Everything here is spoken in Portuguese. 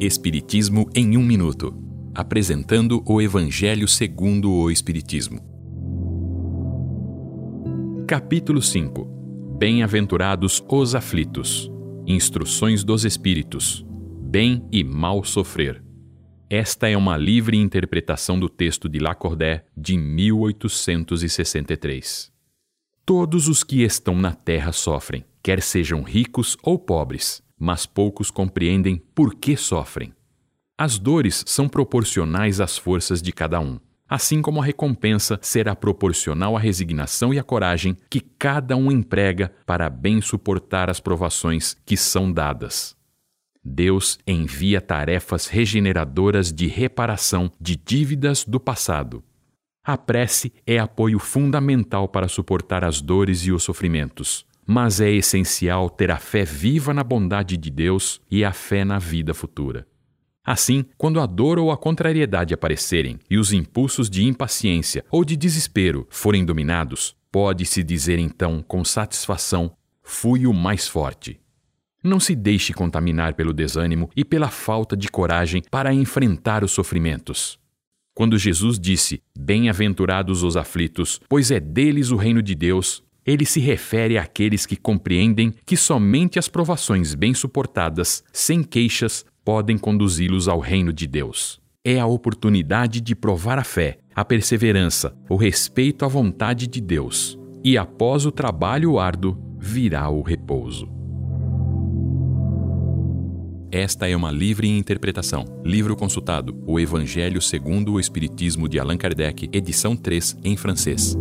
Espiritismo em um minuto, apresentando o Evangelho segundo o Espiritismo. Capítulo 5. Bem-aventurados os aflitos. Instruções dos Espíritos. Bem e mal sofrer. Esta é uma livre interpretação do texto de Lacordaire de 1863. Todos os que estão na terra sofrem, quer sejam ricos ou pobres, mas poucos compreendem por que sofrem. As dores são proporcionais às forças de cada um, assim como a recompensa será proporcional à resignação e à coragem que cada um emprega para bem suportar as provações que são dadas. Deus envia tarefas regeneradoras de reparação de dívidas do passado. A prece é apoio fundamental para suportar as dores e os sofrimentos, mas é essencial ter a fé viva na bondade de Deus e a fé na vida futura. Assim, quando a dor ou a contrariedade aparecerem e os impulsos de impaciência ou de desespero forem dominados, pode-se dizer então com satisfação: fui o mais forte. Não se deixe contaminar pelo desânimo e pela falta de coragem para enfrentar os sofrimentos. Quando Jesus disse: Bem-aventurados os aflitos, pois é deles o reino de Deus, ele se refere àqueles que compreendem que somente as provações bem suportadas, sem queixas, podem conduzi-los ao reino de Deus. É a oportunidade de provar a fé, a perseverança, o respeito à vontade de Deus. E após o trabalho árduo, virá o repouso. Esta é uma livre interpretação. Livro consultado: O Evangelho segundo o Espiritismo de Allan Kardec, edição 3, em francês.